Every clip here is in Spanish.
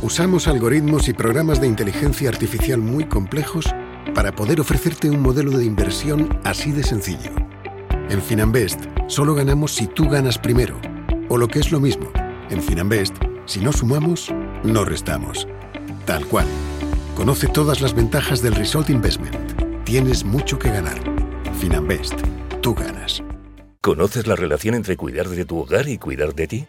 Usamos algoritmos y programas de inteligencia artificial muy complejos para poder ofrecerte un modelo de inversión así de sencillo. En Finanbest solo ganamos si tú ganas primero. O lo que es lo mismo, en Finanbest, si no sumamos, no restamos. Tal cual. Conoce todas las ventajas del Result Investment. Tienes mucho que ganar. Finanbest. Tú ganas. ¿Conoces la relación entre cuidar de tu hogar y cuidar de ti?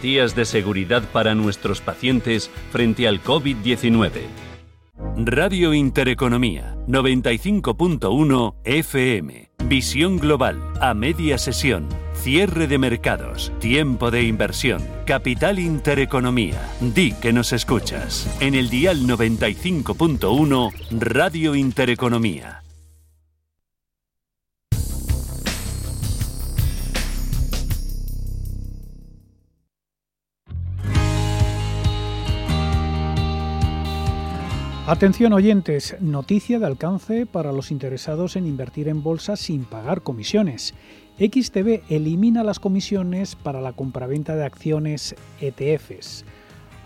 de seguridad para nuestros pacientes frente al COVID-19. Radio Intereconomía 95.1 FM. Visión global, a media sesión, cierre de mercados, tiempo de inversión, capital intereconomía. Di que nos escuchas. En el dial 95.1 Radio Intereconomía. Atención oyentes, noticia de alcance para los interesados en invertir en bolsa sin pagar comisiones. XTB elimina las comisiones para la compraventa de acciones ETFs.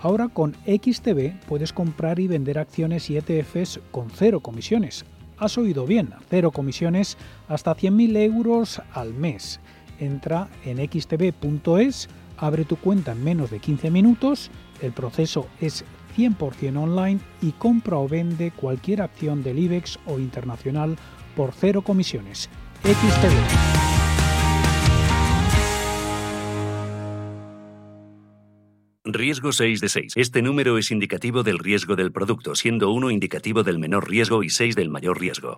Ahora con XTB puedes comprar y vender acciones y ETFs con cero comisiones. Has oído bien, cero comisiones hasta 100.000 euros al mes. Entra en xtb.es, abre tu cuenta en menos de 15 minutos, el proceso es 100% online y compra o vende cualquier acción del IBEX o internacional por cero comisiones. XTB. Riesgo 6 de 6. Este número es indicativo del riesgo del producto, siendo 1 indicativo del menor riesgo y 6 del mayor riesgo.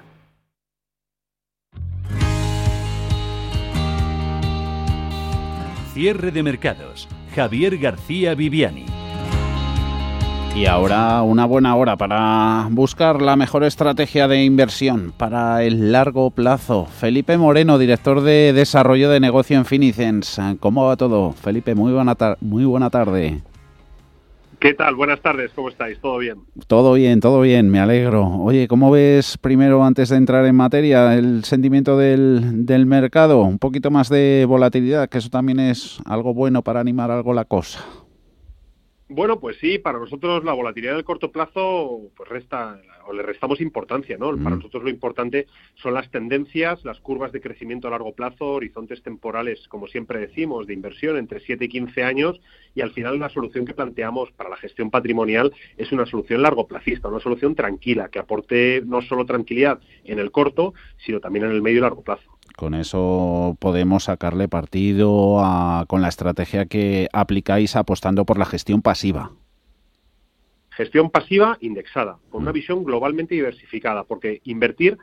Cierre de mercados. Javier García Viviani. Y ahora una buena hora para buscar la mejor estrategia de inversión para el largo plazo. Felipe Moreno, director de desarrollo de negocio en Finicens. ¿Cómo va todo? Felipe, muy buena, muy buena tarde. ¿Qué tal? Buenas tardes, ¿cómo estáis? ¿Todo bien? Todo bien, todo bien, me alegro. Oye, ¿cómo ves primero, antes de entrar en materia, el sentimiento del, del mercado? Un poquito más de volatilidad, que eso también es algo bueno para animar algo la cosa. Bueno, pues sí, para nosotros la volatilidad del corto plazo pues resta o le restamos importancia, ¿no? Para nosotros lo importante son las tendencias, las curvas de crecimiento a largo plazo, horizontes temporales, como siempre decimos, de inversión entre 7 y 15 años y al final la solución que planteamos para la gestión patrimonial es una solución largo plazista, una solución tranquila que aporte no solo tranquilidad en el corto, sino también en el medio y largo plazo. Con eso podemos sacarle partido con la estrategia que aplicáis apostando por la gestión pasiva. Gestión pasiva indexada, con una mm. visión globalmente diversificada, porque invertir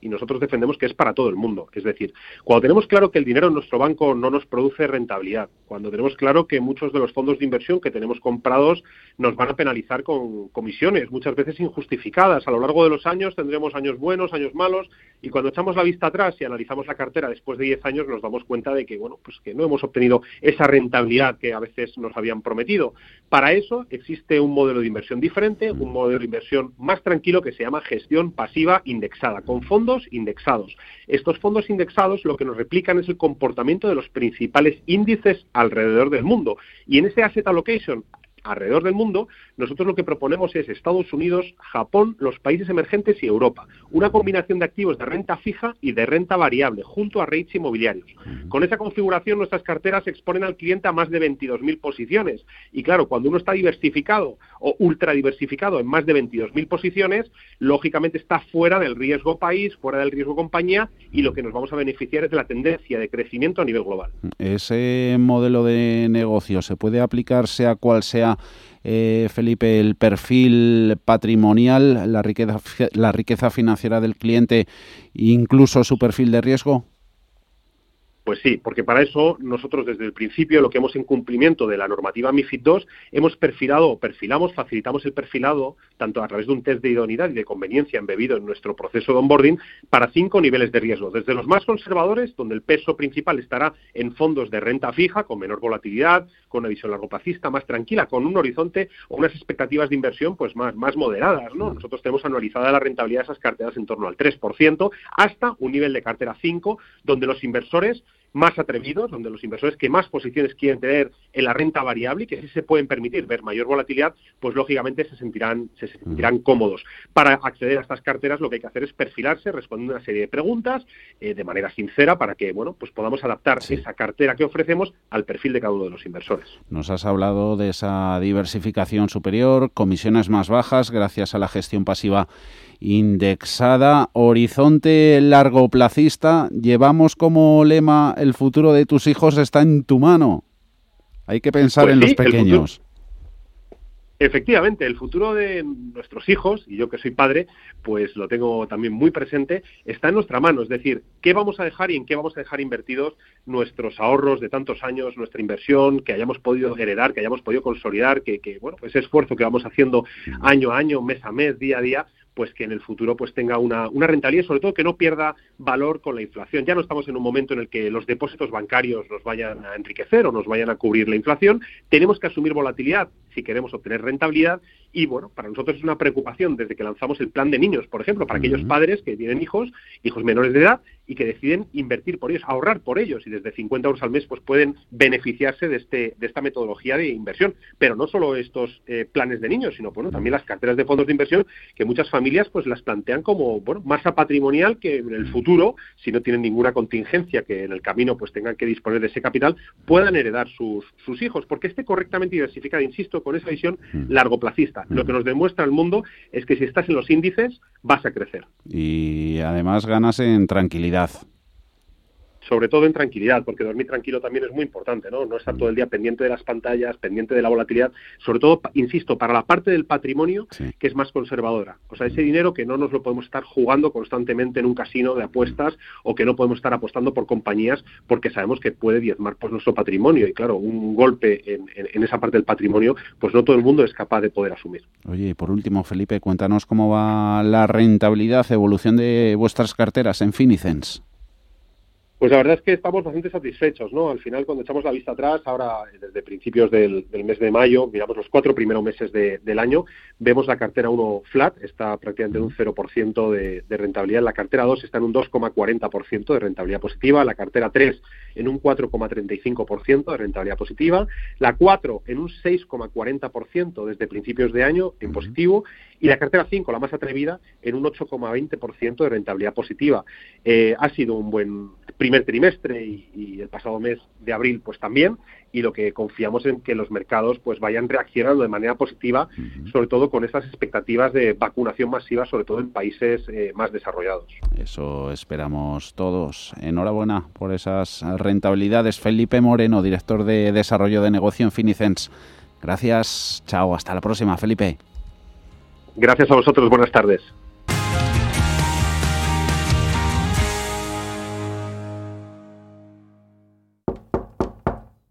y nosotros defendemos que es para todo el mundo. Es decir, cuando tenemos claro que el dinero en nuestro banco no nos produce rentabilidad, cuando tenemos claro que muchos de los fondos de inversión que tenemos comprados nos van a penalizar con comisiones, muchas veces injustificadas. A lo largo de los años tendremos años buenos, años malos, y cuando echamos la vista atrás y analizamos la cartera después de 10 años nos damos cuenta de que, bueno, pues que no hemos obtenido esa rentabilidad que a veces nos habían prometido. Para eso existe un modelo de inversión diferente, un modelo de inversión más tranquilo que se llama gestión pasiva indexada, con fondos indexados. Estos fondos indexados lo que nos replican es el comportamiento de los principales índices alrededor del mundo. Y en ese asset allocation alrededor del mundo, nosotros lo que proponemos es Estados Unidos, Japón, los países emergentes y Europa. Una combinación de activos de renta fija y de renta variable, junto a rates inmobiliarios. Con esa configuración, nuestras carteras exponen al cliente a más de 22.000 posiciones. Y claro, cuando uno está diversificado o ultra diversificado en más de 22.000 posiciones, lógicamente está fuera del riesgo país, fuera del riesgo compañía y lo que nos vamos a beneficiar es de la tendencia de crecimiento a nivel global. Ese modelo de negocio se puede aplicar sea cual sea eh, Felipe, el perfil patrimonial, la riqueza, la riqueza financiera del cliente, incluso su perfil de riesgo? Pues sí, porque para eso nosotros desde el principio lo que hemos en cumplimiento de la normativa MIFID II hemos perfilado o perfilamos, facilitamos el perfilado tanto a través de un test de idoneidad y de conveniencia embebido en nuestro proceso de onboarding para cinco niveles de riesgo, desde los más conservadores, donde el peso principal estará en fondos de renta fija con menor volatilidad, con una visión largoplacista más tranquila, con un horizonte o unas expectativas de inversión pues más, más moderadas, ¿no? Nosotros tenemos anualizada la rentabilidad de esas carteras en torno al 3% hasta un nivel de cartera 5 donde los inversores más atrevidos, donde los inversores que más posiciones quieren tener en la renta variable y que sí se pueden permitir ver mayor volatilidad, pues lógicamente se sentirán, se sentirán cómodos. Para acceder a estas carteras lo que hay que hacer es perfilarse, responder una serie de preguntas eh, de manera sincera para que bueno, pues podamos adaptar esa cartera que ofrecemos al perfil de cada uno de los inversores. Nos has hablado de esa diversificación superior, comisiones más bajas gracias a la gestión pasiva indexada, horizonte largoplacista. Llevamos como lema el futuro de tus hijos está en tu mano. Hay que pensar pues en los pequeños. Efectivamente, el futuro de nuestros hijos, y yo que soy padre, pues lo tengo también muy presente, está en nuestra mano. Es decir, qué vamos a dejar y en qué vamos a dejar invertidos nuestros ahorros de tantos años, nuestra inversión, que hayamos podido heredar, que hayamos podido consolidar, que, que bueno, ese esfuerzo que vamos haciendo año a año, mes a mes, día a día, pues que en el futuro pues tenga una, una rentabilidad y sobre todo que no pierda valor con la inflación. Ya no estamos en un momento en el que los depósitos bancarios nos vayan a enriquecer o nos vayan a cubrir la inflación. Tenemos que asumir volatilidad si queremos obtener rentabilidad y bueno, para nosotros es una preocupación desde que lanzamos el plan de niños, por ejemplo, para aquellos padres que tienen hijos, hijos menores de edad y que deciden invertir por ellos, ahorrar por ellos y desde 50 euros al mes pues pueden beneficiarse de, este, de esta metodología de inversión. Pero no solo estos eh, planes de niños, sino bueno, también las carteras de fondos de inversión que muchas familias pues las plantean como bueno, masa patrimonial que en el futuro, si no tienen ninguna contingencia que en el camino pues tengan que disponer de ese capital, puedan heredar sus, sus hijos, porque esté correctamente diversificado, insisto, con esa visión largoplacista. Lo que nos demuestra el mundo es que si estás en los índices vas a crecer. Y además ganas en tranquilidad sobre todo en tranquilidad, porque dormir tranquilo también es muy importante, ¿no? No estar todo el día pendiente de las pantallas, pendiente de la volatilidad, sobre todo, insisto, para la parte del patrimonio que es más conservadora. O sea, ese dinero que no nos lo podemos estar jugando constantemente en un casino de apuestas o que no podemos estar apostando por compañías porque sabemos que puede diezmar pues, nuestro patrimonio. Y claro, un golpe en, en esa parte del patrimonio, pues no todo el mundo es capaz de poder asumir. Oye, y por último, Felipe, cuéntanos cómo va la rentabilidad, evolución de vuestras carteras en Finicens. Pues la verdad es que estamos bastante satisfechos, ¿no? Al final, cuando echamos la vista atrás, ahora desde principios del, mes de mayo, miramos los cuatro primeros meses del año, vemos la cartera 1 flat, está prácticamente en un 0% de, de, rentabilidad, la cartera 2 está en un 2,40% de rentabilidad positiva, la cartera 3 en un 4,35% de rentabilidad positiva, la 4 en un 6,40% desde principios de año en positivo. Y la cartera 5, la más atrevida, en un 8,20% de rentabilidad positiva. Eh, ha sido un buen primer trimestre y, el pasado mes de abril pues también. Y lo que confiamos en que los mercados pues vayan reaccionando de manera positiva sobre todo con estas expectativas de vacunación masiva sobre todo en países eh, más desarrollados. Eso esperamos todos. Enhorabuena por esas rentabilidades. Felipe Moreno director de desarrollo de negocio en Finicens. Gracias. Chao. Hasta la próxima Felipe. Gracias a vosotros. Buenas tardes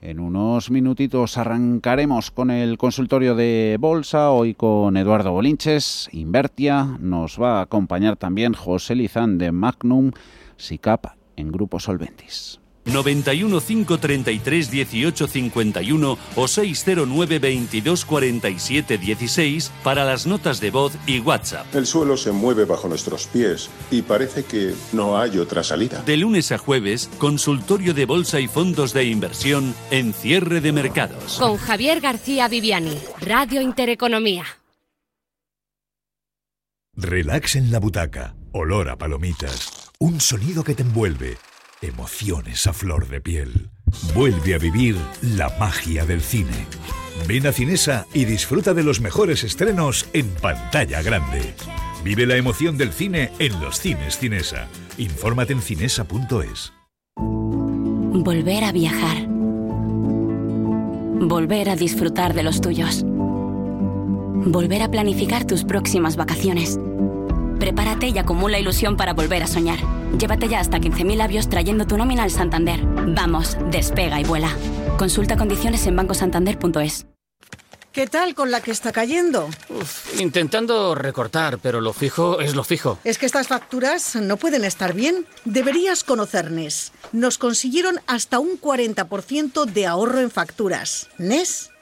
En unos minutitos arrancaremos con el consultorio de bolsa, hoy con Eduardo Bolinches, Invertia, nos va a acompañar también José Lizán de Magnum, SICAP en Grupo Solventis. 91 533 18 51 o 609 22 47 16 para las notas de voz y WhatsApp. El suelo se mueve bajo nuestros pies y parece que no hay otra salida. De lunes a jueves, consultorio de bolsa y fondos de inversión en cierre de mercados. Con Javier García Viviani, Radio Intereconomía. Relax en la butaca, olor a palomitas, un sonido que te envuelve Emociones a flor de piel. Vuelve a vivir la magia del cine. Ven a Cinesa y disfruta de los mejores estrenos en pantalla grande. Vive la emoción del cine en los cines Cinesa. Infórmate en cinesa.es. Volver a viajar. Volver a disfrutar de los tuyos. Volver a planificar tus próximas vacaciones. Prepárate y acumula ilusión para volver a soñar. Llévate ya hasta 15.000 labios trayendo tu nómina al Santander. Vamos, despega y vuela. Consulta condiciones en bancosantander.es. ¿Qué tal con la que está cayendo? intentando recortar, pero lo fijo es lo fijo. Es que estas facturas no pueden estar bien. Deberías conocer NES. Nos consiguieron hasta un 40% de ahorro en facturas. NES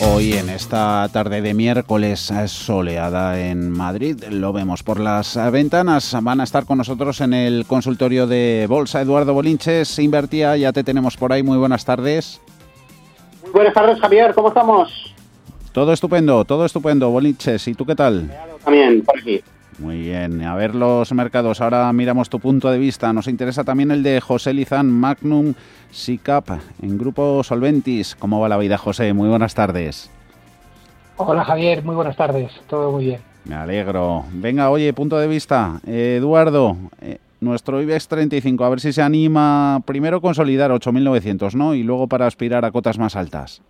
Hoy en esta tarde de miércoles soleada en Madrid, lo vemos por las ventanas. Van a estar con nosotros en el consultorio de Bolsa Eduardo Bolinches, Invertía, ya te tenemos por ahí. Muy buenas tardes. Muy buenas tardes, Javier, ¿cómo estamos? Todo estupendo, todo estupendo, Bolinches. ¿Y tú qué tal? También, por aquí. Muy bien, a ver los mercados. Ahora miramos tu punto de vista. Nos interesa también el de José Lizán, Magnum SICAP, en Grupo Solventis. ¿Cómo va la vida, José? Muy buenas tardes. Hola, Javier. Muy buenas tardes. Todo muy bien. Me alegro. Venga, oye, punto de vista. Eduardo, eh, nuestro IBEX 35, a ver si se anima primero a consolidar 8.900, ¿no? Y luego para aspirar a cotas más altas.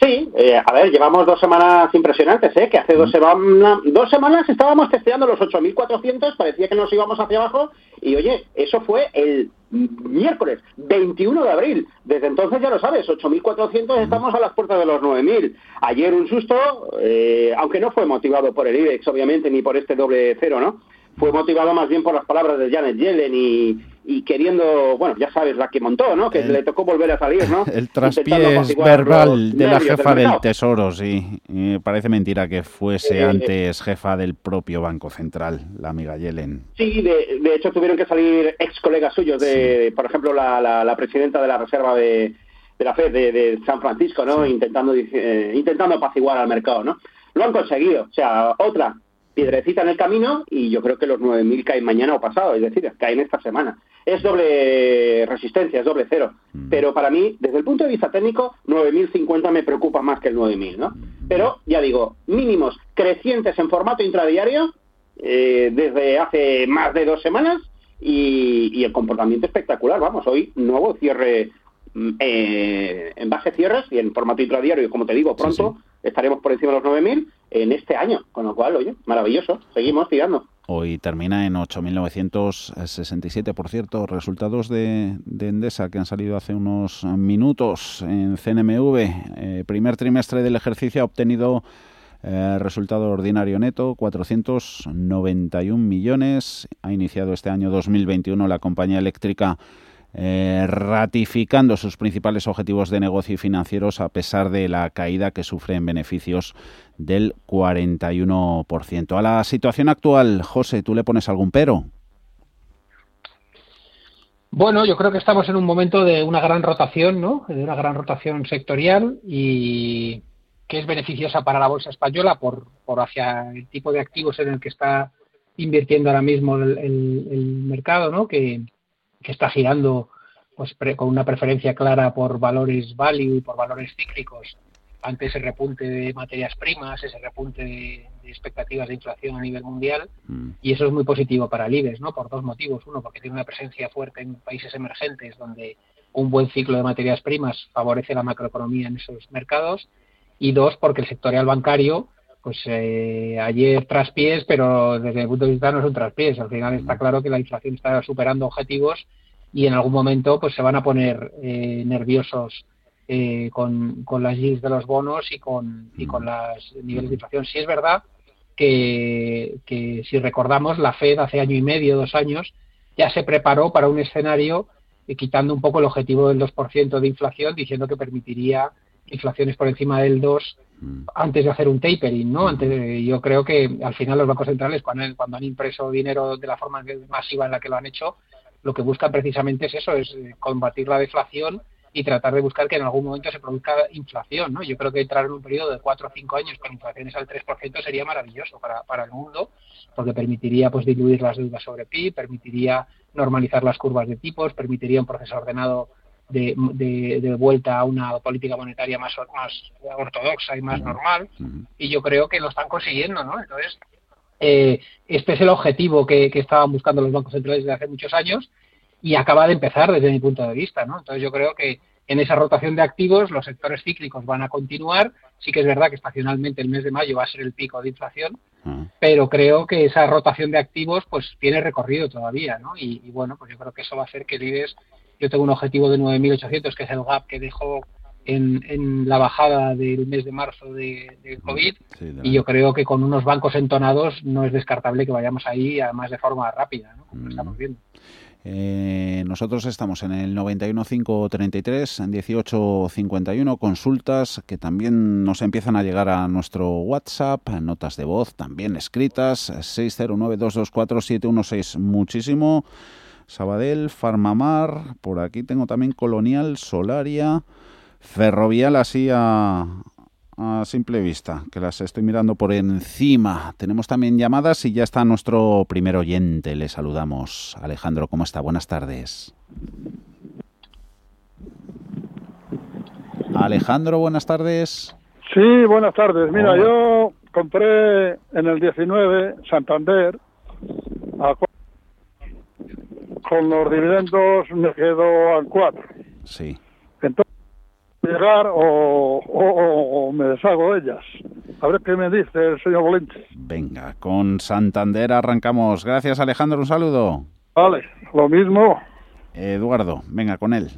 Sí, eh, a ver, llevamos dos semanas impresionantes, ¿eh? Que hace dos, semanas, dos semanas estábamos testeando los 8.400, parecía que nos íbamos hacia abajo, y oye, eso fue el miércoles 21 de abril. Desde entonces ya lo sabes, 8.400 estamos a las puertas de los 9.000. Ayer un susto, eh, aunque no fue motivado por el IBEX, obviamente, ni por este doble cero, ¿no? Fue motivado más bien por las palabras de Janet Yellen y, y queriendo, bueno, ya sabes, la que montó, ¿no? Que le tocó volver a salir, ¿no? El traspiés verbal de la jefa del, Tesoro, sí. Y parece mentira que fuese eh, antes jefa del propio Banco Central, la amiga Yellen. Sí, de, de hecho tuvieron que salir ex colegas suyos, de, por ejemplo, la, la, presidenta de la Reserva de, de la Fed de, San Francisco, ¿no? Intentando, eh, intentando apaciguar al mercado, ¿no? Lo han conseguido. O sea, otra piedrecita en el camino y yo creo que los 9.000 caen mañana o pasado, es decir, caen esta semana. Es doble resistencia, es doble cero. Mm. Pero para mí, desde el punto de vista técnico, 9.050 me preocupa más que el 9.000, ¿no? Mm. Pero ya digo, mínimos crecientes en formato intradiario, 9.050 eh, desde hace más de dos semanas y, el comportamiento espectacular. Vamos, hoy nuevo cierre mm, eh, en base cierres y en formato intradiario y como te digo, pronto estaremos por encima de los 9.000 en este año, con lo cual, oye, maravilloso, seguimos tirando. Hoy termina en 8.967, por cierto, resultados de, Endesa que han salido hace unos minutos en CNMV. Eh, primer trimestre del ejercicio ha obtenido eh, resultado ordinario neto, 491 millones. Ha iniciado este año 2021 la compañía eléctrica eh, ratificando sus principales objetivos de negocio y financieros a pesar de la caída que sufre en beneficios del 41%. A la situación actual, José, ¿tú le pones algún pero? Bueno, yo creo que estamos en un momento de una gran rotación, ¿no? De una gran rotación sectorial y que es beneficiosa para la bolsa española por, por hacia el tipo de activos en el que está invirtiendo ahora mismo el, el mercado, ¿no? Que, que está girando pues con una preferencia clara por valores value y por valores cíclicos ante ese repunte de materias primas, ese repunte de, expectativas de inflación a nivel mundial, mm. y eso es muy positivo para el IBEX, ¿no? Por dos motivos. Uno, porque tiene una presencia fuerte en países emergentes donde un buen ciclo de materias primas favorece la macroeconomía en esos mercados, y dos, porque el sectorial bancario, pues eh, ayer traspiés, pero desde el punto de vista no es un traspiés. Al final está claro que la inflación está superando objetivos y en algún momento pues se van a poner eh, nerviosos eh, con, con, las yields de los bonos y con, y con los niveles de inflación. Sí es verdad que, que si recordamos, la Fed hace año y medio, dos años, ya se preparó para un escenario eh, quitando un poco el objetivo del 2% de inflación, diciendo que permitiría inflaciones por encima del 2 antes de hacer un tapering, ¿no? Antes, yo creo que al final los bancos centrales cuando, cuando han impreso dinero de la forma masiva en la que lo han hecho, lo que buscan precisamente es eso, es eh, combatir la deflación y tratar de buscar que en algún momento se produzca inflación, ¿no? Yo creo que entrar en un periodo de cuatro o cinco años con inflaciones al 3% sería maravilloso para, para el mundo, porque permitiría pues diluir las deudas sobre PIB, permitiría normalizar las curvas de tipos, permitiría un proceso ordenado de, de, vuelta a una política monetaria más, más ortodoxa y más normal, y yo creo que lo están consiguiendo, ¿no? Entonces, eh, este es el objetivo que, estaban buscando los bancos centrales desde hace muchos años y acaba de empezar desde mi punto de vista. ¿no? Entonces yo creo que en esa rotación de activos los sectores cíclicos van a continuar. Sí que es verdad que estacionalmente el mes de mayo va a ser el pico de inflación, ah. pero creo que esa rotación de activos pues tiene recorrido todavía. ¿no? Y, bueno, pues yo creo que eso va a hacer que el IBEX, yo tengo un objetivo de 9.800 que es el gap que dejó en, la bajada del mes de marzo de, COVID y yo creo que con unos bancos entonados no es descartable que vayamos ahí además de forma rápida, ¿no? como estamos viendo. Eh, nosotros estamos en el 91533, en 1851, consultas que también nos empiezan a llegar a nuestro WhatsApp, notas de voz también escritas, 609224716. Muchísimo. Sabadell, Farmamar, por aquí tengo también Colonial, Solaria, Ferrovial así a, simple vista, que las estoy mirando por encima. Tenemos también llamadas y ya está nuestro primer oyente. Le saludamos. Alejandro, ¿cómo está? Buenas tardes. Alejandro, buenas tardes. Sí, buenas tardes. Mira, yo compré en el 19 Santander con los dividendos me quedo al 4. Sí. Entonces, llegar o, me deshago de ellas. A ver qué me dice el señor. Venga, con Santander arrancamos. Gracias Alejandro, un saludo. Vale, lo mismo. Eduardo, venga con él.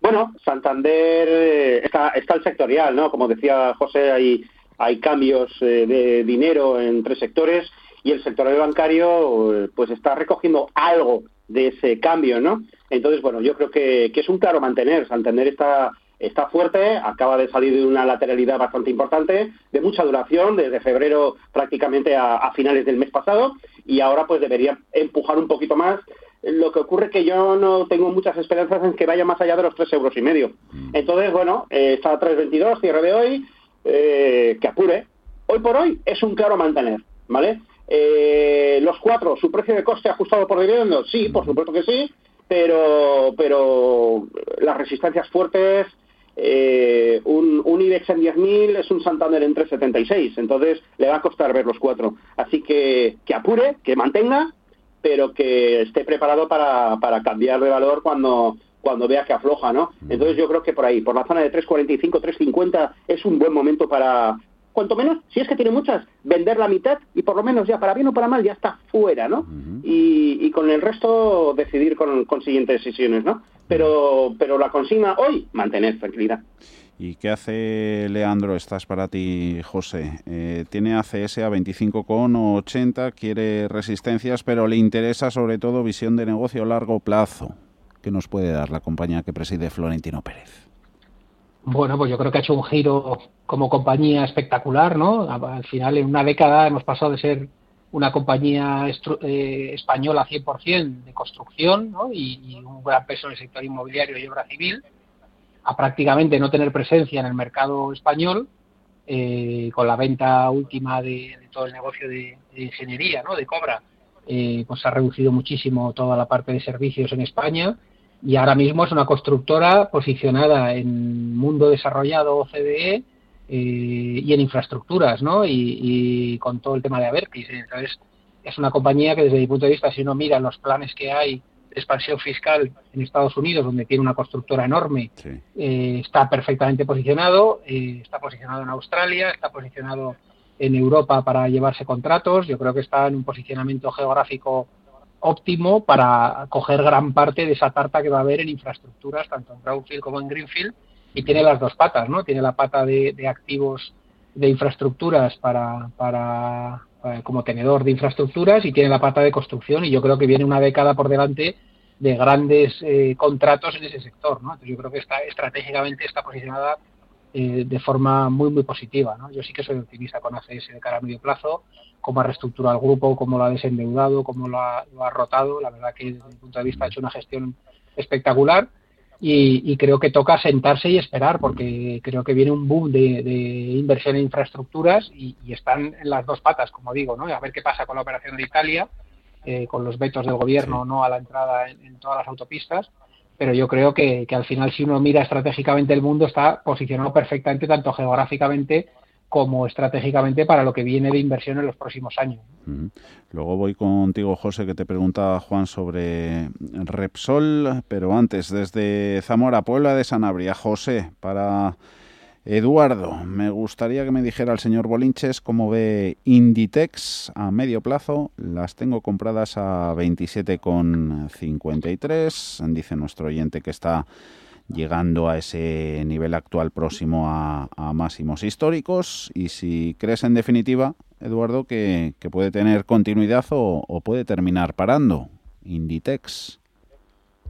Bueno, Santander eh, está, está el sectorial, ¿no? Como decía José, hay, hay cambios eh, de dinero en tres sectores y el sector bancario pues está recogiendo algo de ese cambio, ¿no? Entonces, bueno, yo creo que, es un claro mantener. Santander está, está fuerte, acaba de salir de una lateralidad bastante importante, de mucha duración, desde febrero prácticamente a, finales del mes pasado, y ahora pues debería empujar un poquito más. Lo que ocurre es que yo no tengo muchas esperanzas en que vaya más allá de los tres euros y medio. Mm. Entonces, bueno, eh, está a 3.22, cierre de hoy, eh, que apure. Hoy por hoy es un claro mantener, ¿vale? Eh, los cuatro, ¿su precio de coste ajustado por dividendos? Sí, por supuesto que sí, pero, pero las resistencias fuertes eh, un, un, IBEX en 10.000 es un Santander en 3.76, entonces le va a costar ver los cuatro. Así que que apure, que mantenga, pero que esté preparado para, para cambiar de valor cuando cuando vea que afloja, ¿no? Entonces yo creo que por ahí, por la zona de 3.45, 3.50 es un buen momento para, cuanto menos, si es que tiene muchas, vender la mitad y por lo menos ya para bien o para mal ya está fuera, ¿no? y, y, con el resto decidir con, con siguientes decisiones, ¿no? Pero, pero la consigna hoy, mantener tranquilidad. ¿Y qué hace Leandro? Estás para ti, José. Eh, tiene ACS a 25,80, quiere resistencias, pero le interesa sobre todo visión de negocio a largo plazo. ¿Qué nos puede dar la compañía que preside Florentino Pérez? Bueno, pues yo creo que ha hecho un giro como compañía espectacular, ¿no? Al final, en una década hemos pasado de ser una compañía eh, española 100% de construcción ¿no? y, un gran peso en el sector inmobiliario y obra civil, a prácticamente no tener presencia en el mercado español, eh, con la venta última de, todo el negocio de, ingeniería, ¿no? de Cobra, eh, pues ha reducido muchísimo toda la parte de servicios en España y ahora mismo es una constructora posicionada en mundo desarrollado OCDE eh, y en infraestructuras, ¿no? Y, con todo el tema de Avertis. Entonces, es una compañía que desde mi punto de vista, si uno mira los planes que hay de expansión fiscal en Estados Unidos, donde tiene una constructora enorme, eh, está perfectamente posicionado, eh, está posicionado en Australia, está posicionado en Europa para llevarse contratos, yo creo que está en un posicionamiento geográfico óptimo para coger gran parte de esa tarta que va a haber en infraestructuras, tanto en Brownfield como en Greenfield, y tiene las dos patas, ¿no? Tiene la pata de, activos de infraestructuras para, para, eh, como tenedor de infraestructuras y tiene la pata de construcción y yo creo que viene una década por delante de grandes eh, contratos en ese sector, ¿no? Entonces yo creo que está estratégicamente está posicionada eh, de forma muy muy positiva, ¿no? Yo sí que soy optimista con ACS de cara a medio plazo cómo ha reestructurado el grupo, cómo lo ha desendeudado, cómo lo ha, rotado. La verdad que desde mi punto de vista ha hecho una gestión espectacular y, creo que toca sentarse y esperar porque creo que viene un boom de, inversión en infraestructuras y, están en las dos patas, como digo, ¿no? A ver qué pasa con la operación de Italia, eh, con los vetos del gobierno no a la entrada en, todas las autopistas pero yo creo que, que, al final si uno mira estratégicamente el mundo está posicionado perfectamente tanto geográficamente como estratégicamente para lo que viene de inversión en los próximos años. Luego voy contigo, José, que te pregunta Juan sobre Repsol, pero antes, desde Zamora, Puebla de Sanabria, José, para Eduardo, me gustaría que me dijera el señor Bolinches cómo ve Inditex a medio plazo. Las tengo compradas a 27,53. Dice nuestro oyente que está llegando a ese nivel actual próximo a, máximos históricos y si crees en definitiva, Eduardo, que, puede tener continuidad o, puede terminar parando. Inditex.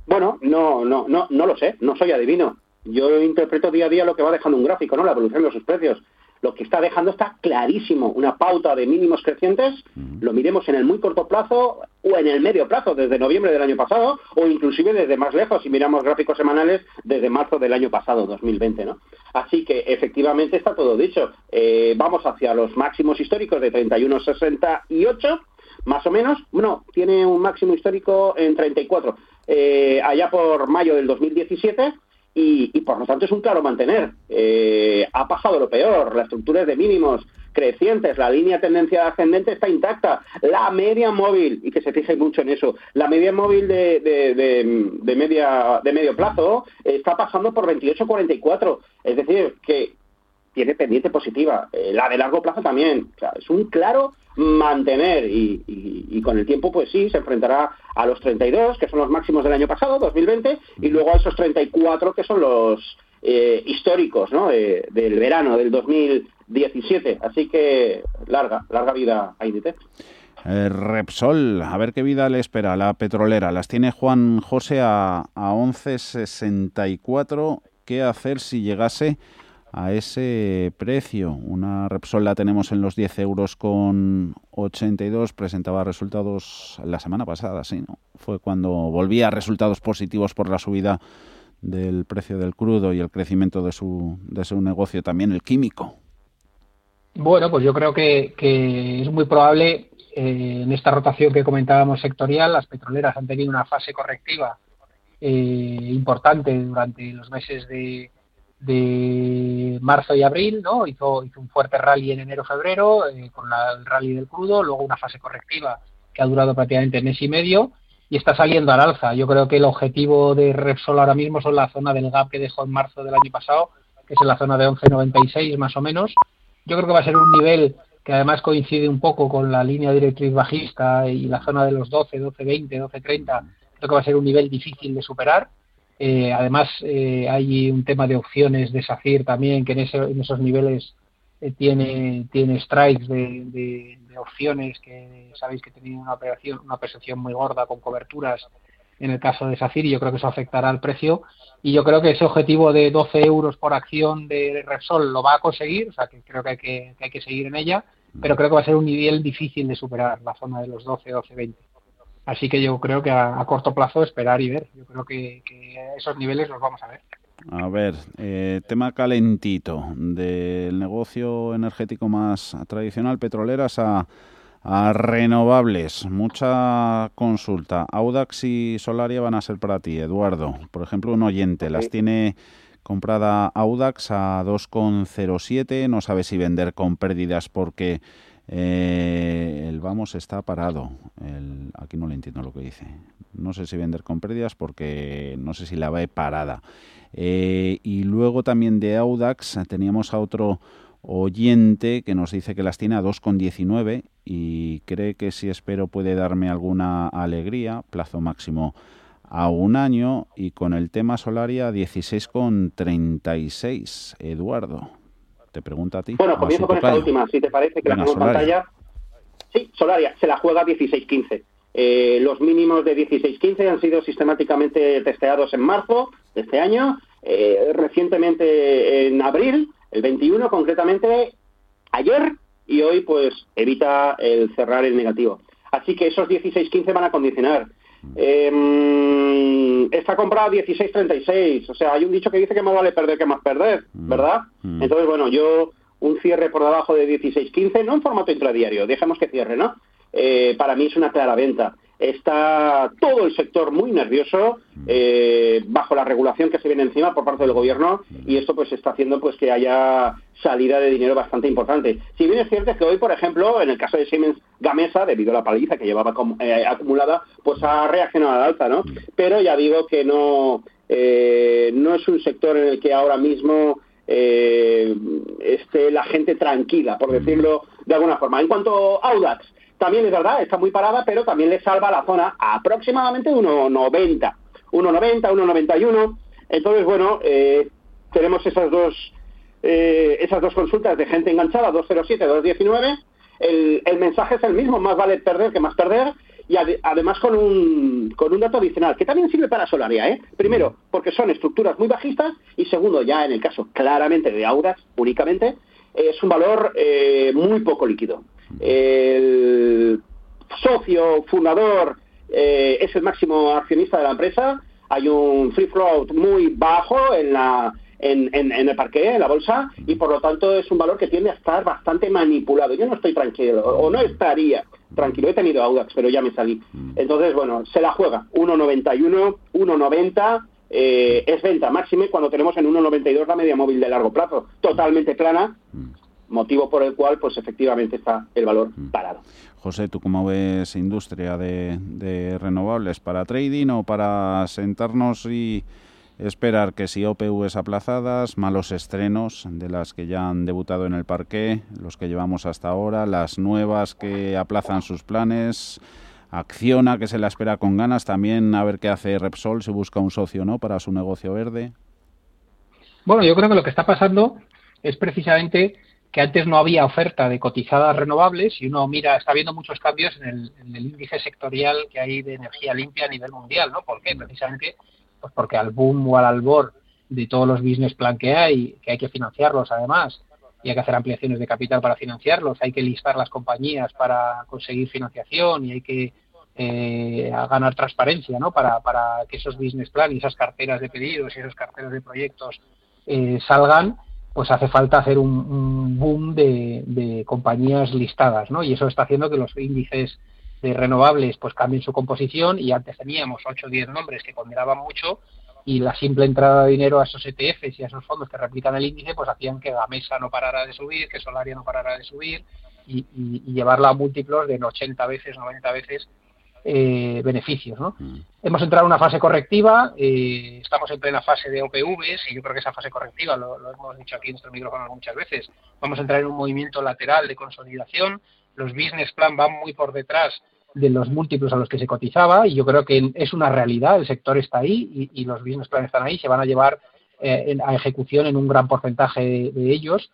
Bueno, no, no, no, no lo sé, no soy adivino. Yo interpreto día a día lo que va dejando un gráfico, ¿no? La evolución de sus precios lo que está dejando está clarísimo, una pauta de mínimos crecientes, lo miremos en el muy corto plazo o en el medio plazo, desde noviembre del año pasado, o inclusive desde más lejos, si miramos gráficos semanales, desde marzo del año pasado, 2020, ¿no? Así que efectivamente está todo dicho. Eh, vamos hacia los máximos históricos de 31,68, más o menos. Bueno, tiene un máximo histórico en 34. Eh, allá por mayo del 2017 y, por lo tanto es un claro mantener. Eh, ha pasado lo peor, la estructura es de mínimos crecientes, la línea tendencia ascendente está intacta, la media móvil, y que se fije mucho en eso, la media móvil de, de, media, de medio plazo está pasando por 28,44, es decir, que tiene pendiente positiva, eh, la de largo plazo también, es un claro mantener y, con el tiempo pues sí, se enfrentará a los 32, que son los máximos del año pasado, 2020, y luego a esos 34 que son los eh, históricos ¿no? del verano del 2017. Así que larga, larga vida a Inditex. Eh, Repsol, a ver qué vida le espera la petrolera. Las tiene Juan José a, a 11.64. ¿Qué hacer si llegase a ese precio. Una Repsol la tenemos en los 10 euros con 82, presentaba resultados la semana pasada, sí, ¿no? Fue cuando volvía a resultados positivos por la subida del precio del crudo y el crecimiento de su, de su negocio, también el químico. Bueno, pues yo creo que, es muy probable eh, en esta rotación que comentábamos sectorial, las petroleras han tenido una fase correctiva eh, importante durante los meses de, de marzo y abril, ¿no? Hizo, hizo un fuerte rally en enero-febrero eh, con el rally del crudo, luego una fase correctiva que ha durado prácticamente mes y medio y está saliendo al alza. Yo creo que el objetivo de Repsol ahora mismo son la zona del gap que dejó en marzo del año pasado, que es en la zona de 11.96 más o menos. Yo creo que va a ser un nivel que además coincide un poco con la línea directriz bajista y la zona de los 12, 12.20, 12.30. Creo que va a ser un nivel difícil de superar. Eh, además, eh, hay un tema de opciones de SACIR también, que en, esos niveles eh, tiene, tiene strikes de, opciones que sabéis que tenían una operación, una percepción muy gorda con coberturas en el caso de SACIR y yo creo que eso afectará al precio y yo creo que ese objetivo de 12 euros por acción de Repsol lo va a conseguir, o sea que creo que hay que, hay que seguir en ella, pero creo que va a ser un nivel difícil de superar la zona de los 12, 12, 20. Así que yo creo que a, corto plazo esperar y ver. Yo creo que, esos niveles los vamos a ver. A ver, eh, tema calentito del negocio energético más tradicional, petroleras a, renovables. Mucha consulta. Audax y Solaria van a ser para ti, Eduardo. Por ejemplo, un oyente las tiene comprada Audax a 2,07. No sabe si vender con pérdidas porque eh, el vamos está parado. El, aquí no le entiendo lo que dice. No sé si vender con pérdidas porque no sé si la ve parada. Eh, y luego también de Audax teníamos a otro oyente que nos dice que las tiene a 2,19 y cree que si espero puede darme alguna alegría, plazo máximo a un año y con el tema Solaria 16,36. Eduardo. Te pregunta a ti. Bueno, comienzo con esta última, si te parece que la tengo en pantalla. Sí, Solaria, se la juega 16-15. Eh, los mínimos de 16-15 han sido sistemáticamente testeados en marzo de este año, eh, recientemente en abril, el 21 concretamente, ayer, y hoy pues evita el cerrar el negativo. Así que esos 16-15 van a condicionar. Eh, está comprado a 16.36, o sea, hay un dicho que dice que más vale perder que más perder, mm. ¿verdad? Mm. Entonces, bueno, yo un cierre por debajo de 16.15, no en formato intradiario, dejemos que cierre, ¿no? Eh, para mí es una clara venta está todo el sector muy nervioso eh, bajo la regulación que se viene encima por parte del gobierno y esto pues está haciendo pues que haya salida de dinero bastante importante. Si bien es cierto que hoy, por ejemplo, en el caso de Siemens Gamesa, debido a la paliza que llevaba eh, acumulada, pues ha reaccionado al alza, ¿no? Pero ya digo que no, eh, no es un sector en el que ahora mismo esté la gente tranquila, por decirlo de alguna forma. En cuanto a Audax, también es verdad, está muy parada, pero también le salva la zona aproximadamente 1,90. 1,90, 1,91. Entonces, bueno, eh, tenemos esas dos, eh, esas dos consultas de gente enganchada, 207, 219. El, el mensaje es el mismo, más vale perder que más perder. Y además con un, con un dato adicional, que también sirve para Solaria. ¿eh? Primero, porque son estructuras muy bajistas. Y segundo, ya en el caso claramente de Audax únicamente, es un valor eh, muy poco líquido. El socio fundador eh, es el máximo accionista de la empresa. Hay un free float muy bajo en la en, en, el parque, en la bolsa, y por lo tanto es un valor que tiende a estar bastante manipulado. Yo no estoy tranquilo, o no estaría tranquilo. He tenido Audax, pero ya me salí. Entonces, bueno, se la juega. 1,91, 1,90. Eh, es venta máxime cuando tenemos en 1,92 la media móvil de largo plazo, totalmente plana, motivo por el cual, pues efectivamente está el valor mm. parado. José, ¿tú cómo ves industria de, renovables? ¿Para trading o para sentarnos y esperar que si OPVs aplazadas, malos estrenos de las que ya han debutado en el parque, los que llevamos hasta ahora, las nuevas que aplazan sus planes, Acciona que se la espera con ganas, también a ver qué hace Repsol, si busca un socio no para su negocio verde? Bueno, yo creo que lo que está pasando es precisamente que antes no había oferta de cotizadas renovables y uno mira, está viendo muchos cambios en el, índice sectorial que hay de energía limpia a nivel mundial, ¿no? ¿Por qué? Precisamente pues porque al boom o al albor de todos los business plan que hay, que hay que financiarlos además, y hay que hacer ampliaciones de capital para financiarlos, hay que listar las compañías para conseguir financiación y hay que eh, ganar transparencia, ¿no? Para, para que esos business plan y esas carteras de pedidos y esas carteras de proyectos eh, salgan pues hace falta hacer un, boom de, compañías listadas, ¿no? Y eso está haciendo que los índices de renovables pues cambien su composición y antes teníamos 8 o 10 nombres que ponderaban mucho y la simple entrada de dinero a esos ETFs y a esos fondos que replican el índice pues hacían que la mesa no parara de subir, que Solaria no parara de subir y, llevarla a múltiplos de 80 veces, 90 veces eh, beneficios. ¿no? Mm. Hemos entrado en una fase correctiva, eh, estamos en plena fase de OPVs y yo creo que esa fase correctiva, lo, lo hemos dicho aquí en nuestro micrófono muchas veces, vamos a entrar en un movimiento lateral de consolidación, los business plan van muy por detrás de los múltiplos a los que se cotizaba y yo creo que es una realidad, el sector está ahí y, los business plan están ahí, se van a llevar eh, a ejecución en un gran porcentaje de, ellos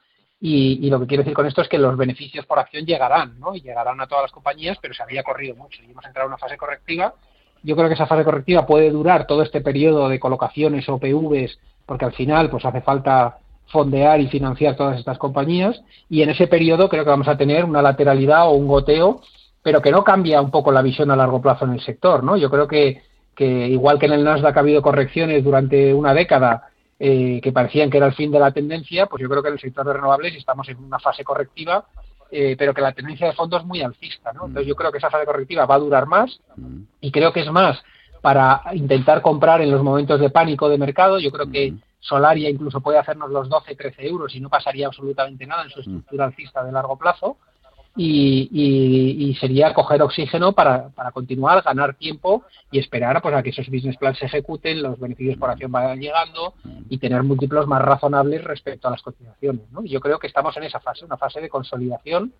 y, lo que quiero decir con esto es que los beneficios por acción llegarán, ¿no? Y llegarán a todas las compañías, pero se había corrido mucho y hemos entrado en una fase correctiva. Yo creo que esa fase correctiva puede durar todo este periodo de colocaciones o PVs, porque al final pues hace falta fondear y financiar todas estas compañías y en ese periodo creo que vamos a tener una lateralidad o un goteo, pero que no cambia un poco la visión a largo plazo en el sector, ¿no? Yo creo que, que igual que en el Nasdaq ha habido correcciones durante una década eh, que parecían que era el fin de la tendencia, pues yo creo que en el sector de renovables estamos en una fase correctiva, eh, pero que la tendencia de fondo es muy alcista, ¿no? Entonces yo creo que esa fase correctiva va a durar más y creo que es más para intentar comprar en los momentos de pánico de mercado. Yo creo que Solaria incluso puede hacernos los 12, 13 euros y no pasaría absolutamente nada en su estructura alcista de largo plazo. Y, sería coger oxígeno para, para, continuar, ganar tiempo y esperar pues, a que esos business plans se ejecuten, los beneficios por acción vayan llegando y tener múltiplos más razonables respecto a las cotizaciones. ¿no? Yo creo que estamos en esa fase, una fase de consolidación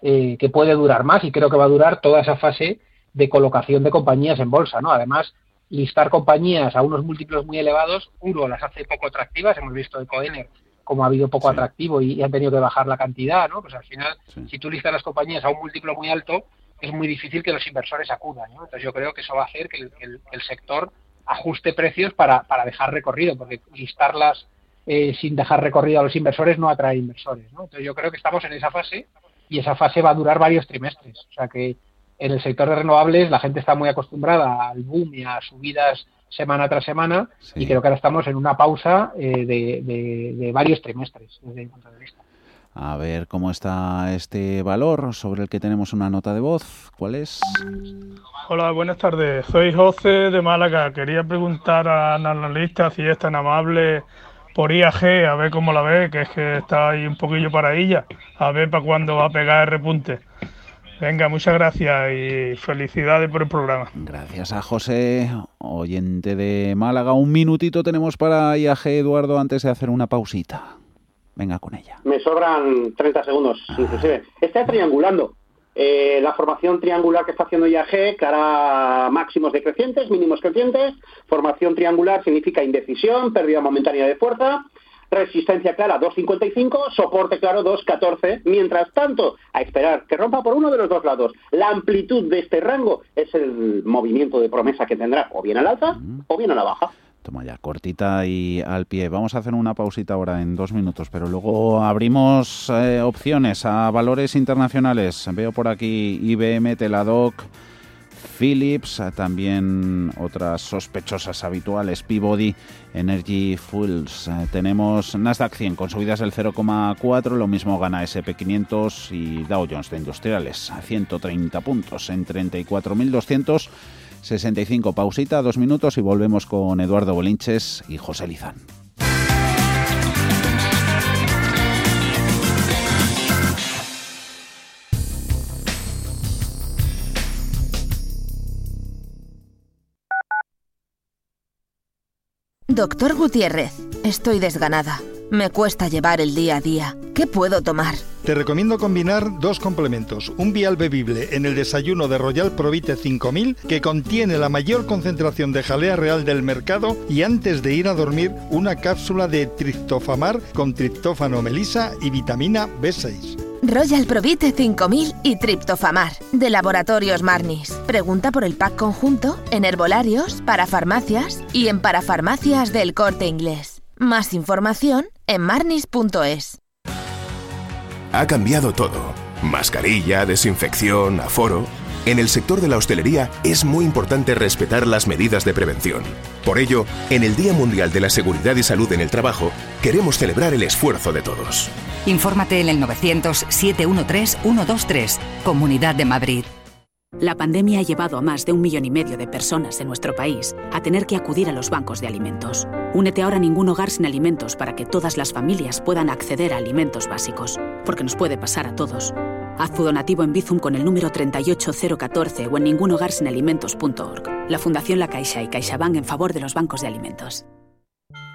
eh, que puede durar más y creo que va a durar toda esa fase de colocación de compañías en bolsa. ¿no? Además, listar compañías a unos múltiplos muy elevados, uno las hace poco atractivas, hemos visto de Coener como ha habido poco atractivo y, han tenido que bajar la cantidad, ¿no? Pues al final, si tú listas las compañías a un múltiplo muy alto, es muy difícil que los inversores acudan, ¿no? Entonces yo creo que eso va a hacer que el, sector ajuste precios para, para, dejar recorrido, porque listarlas eh, sin dejar recorrido a los inversores no atrae inversores, ¿no? Entonces yo creo que estamos en esa fase y esa fase va a durar varios trimestres, o sea que en el sector de renovables la gente está muy acostumbrada al boom y a subidas semana tras semana y creo que ahora estamos en una pausa eh, de, varios trimestres desde mi punto de vista. A ver cómo está este valor sobre el que tenemos una nota de voz. ¿Cuál es? Hola, buenas tardes. Soy José de Málaga. Quería preguntar al analista si es tan amable por IAG, a ver cómo la ve, que es que está ahí un poquillo para ella, a ver para cuándo va a pegar el repunte. Venga, muchas gracias y felicidades por el programa. Gracias a José, oyente de Málaga. Un minutito tenemos para IAG, Eduardo, antes de hacer una pausita. Venga con ella. Me sobran 30 segundos, inclusive. Está triangulando. Eh, la formación triangular que está haciendo IAG, cara máximos decrecientes, mínimos crecientes. Formación triangular significa indecisión, pérdida momentánea de fuerza resistencia clara 2.55, soporte claro 2.14. Mientras tanto, a esperar que rompa por uno de los dos lados. La amplitud de este rango es el movimiento de promesa que tendrá o bien al alza o bien a la baja. Toma ya, cortita y al pie. Vamos a hacer una pausita ahora en dos minutos, pero luego abrimos eh, opciones a valores internacionales. Veo por aquí IBM, Teladoc, Philips, también otras sospechosas habituales, Peabody, Energy Fuels. Eh, tenemos Nasdaq 100 con subidas del 0,4, lo mismo gana SP500 y Dow Jones de Industriales, a 130 puntos en 34.265. Pausita, dos minutos y volvemos con Eduardo Bolinches y José Lizán. Doctor Gutiérrez, estoy desganada. Me cuesta llevar el día a día. ¿Qué puedo tomar? Te recomiendo combinar dos complementos. Un vial bebible en el desayuno de Royal Provite 5000 que contiene la mayor concentración de jalea real del mercado y antes de ir a dormir una cápsula de triptofamar con triptófano melisa y vitamina B6. Royal Provite 5000 y Triptofamar, de Laboratorios Marnis. Pregunta por el pack conjunto en herbolarios, para farmacias y en parafarmacias del corte inglés. Más información en marnis.es. Ha cambiado todo. Mascarilla, desinfección, aforo. En el sector de la hostelería es muy importante respetar las medidas de prevención. Por ello, en el Día Mundial de la Seguridad y Salud en el Trabajo, queremos celebrar el esfuerzo de todos. Infórmate en el 900-713-123, Comunidad de Madrid. La pandemia ha llevado a más de un millón y medio de personas en nuestro país a tener que acudir a los bancos de alimentos. Únete ahora a Ningún Hogar sin Alimentos para que todas las familias puedan acceder a alimentos básicos, porque nos puede pasar a todos. Haz donativo en Bizum con el número 38014 o en ningunhogarsinalimentos.org. La Fundación La Caixa y CaixaBank en favor de los bancos de alimentos.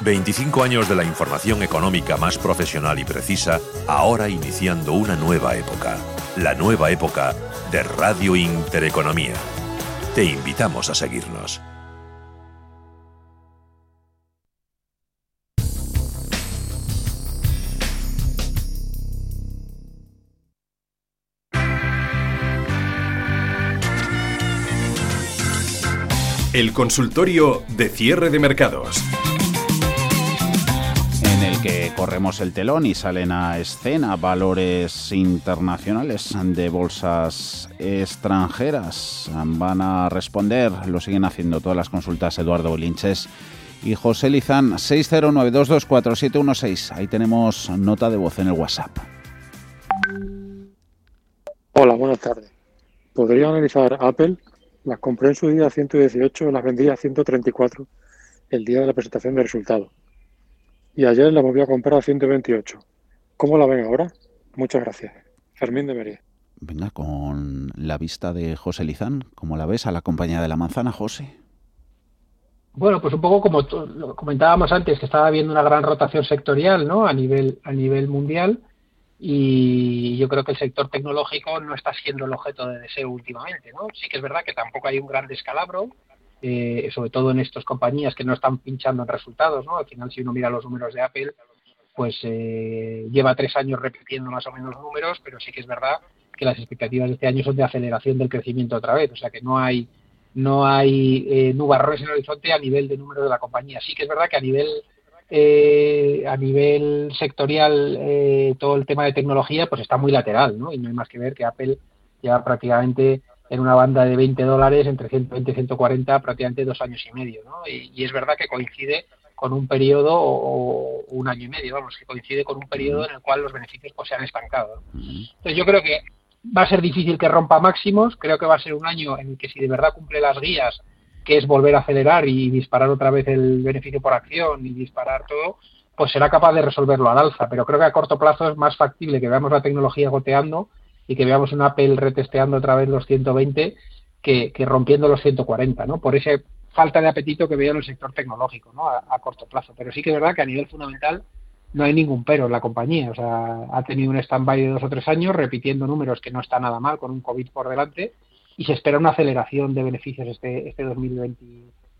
25 años de la información económica más profesional y precisa, ahora iniciando una nueva época. La nueva época de Radio Intereconomía. Te invitamos a seguirnos. El consultorio de cierre de mercados en el que corremos el telón y salen a escena valores internacionales de bolsas extranjeras. Van a responder, lo siguen haciendo todas las consultas Eduardo Linches y José Lizán, 609224716. Ahí tenemos nota de voz en el WhatsApp. Hola, buenas tardes. ¿Podría analizar Apple? Las compré en su día a 118, las vendí a 134 el día de la presentación de resultados y ayer la volví a comprar a 128. ¿Cómo la ven ahora? Muchas gracias. Fermín de Mería. Venga, con la vista de José Lizán, ¿cómo la ves a la compañía de la manzana, José? Bueno, pues un poco como lo comentábamos antes, que estaba habiendo una gran rotación sectorial ¿no? a, nivel, a nivel mundial y yo creo que el sector tecnológico no está siendo el objeto de deseo últimamente. ¿no? Sí que es verdad que tampoco hay un gran descalabro, eh, sobre todo en estas compañías que no están pinchando en resultados, ¿no? Al final, si uno mira los números de Apple, pues eh, lleva tres años repitiendo más o menos números, pero sí que es verdad que las expectativas de este año son de aceleración del crecimiento otra vez, o sea que no hay no hay eh, nubarrones en el horizonte a nivel de número de la compañía. Sí que es verdad que a nivel eh, a nivel sectorial todo el tema de tecnología pues está muy lateral, ¿no? Y no hay más que ver que Apple lleva prácticamente en una banda de 20 dólares entre 120 y 140 prácticamente dos años y medio. ¿no? Y, es verdad que coincide con un periodo o, un año y medio, vamos, que coincide con un periodo en el cual los beneficios pues, se han estancado. Entonces yo creo que va a ser difícil que rompa máximos, creo que va a ser un año en el que si de verdad cumple las guías, que es volver a acelerar y disparar otra vez el beneficio por acción y disparar todo, pues será capaz de resolverlo al alza, pero creo que a corto plazo es más factible que veamos la tecnología goteando y que veamos un Apple retesteando otra vez los 120 que, rompiendo los 140, ¿no? Por esa falta de apetito que veo en el sector tecnológico, ¿no? A, corto plazo. Pero sí que es verdad que a nivel fundamental no hay ningún pero en la compañía. O sea, ha tenido un stand-by de dos o tres años repitiendo números que no está nada mal con un COVID por delante y se espera una aceleración de beneficios este, este 2020,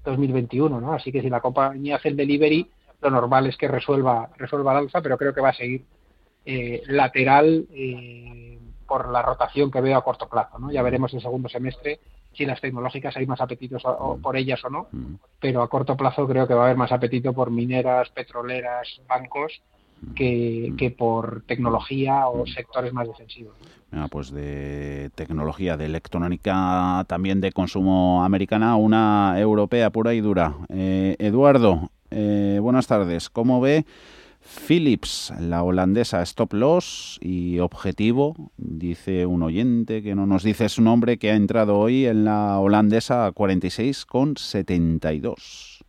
2021, ¿no? Así que si la compañía hace el delivery, lo normal es que resuelva, resuelva el alza, pero creo que va a seguir eh, lateral eh, por la rotación que veo a corto plazo. ¿no? Ya veremos el segundo semestre si las tecnológicas hay más apetitos por ellas o no, pero a corto plazo creo que va a haber más apetito por mineras, petroleras, bancos que, que por tecnología o sectores más defensivos. pues de tecnología, de electrónica, también de consumo americana, una europea pura y dura. Eh, Eduardo, eh, buenas tardes. ¿Cómo ve? Philips, la holandesa Stop Loss y Objetivo, dice un oyente que no nos dice su nombre, que ha entrado hoy en la holandesa a 46,72.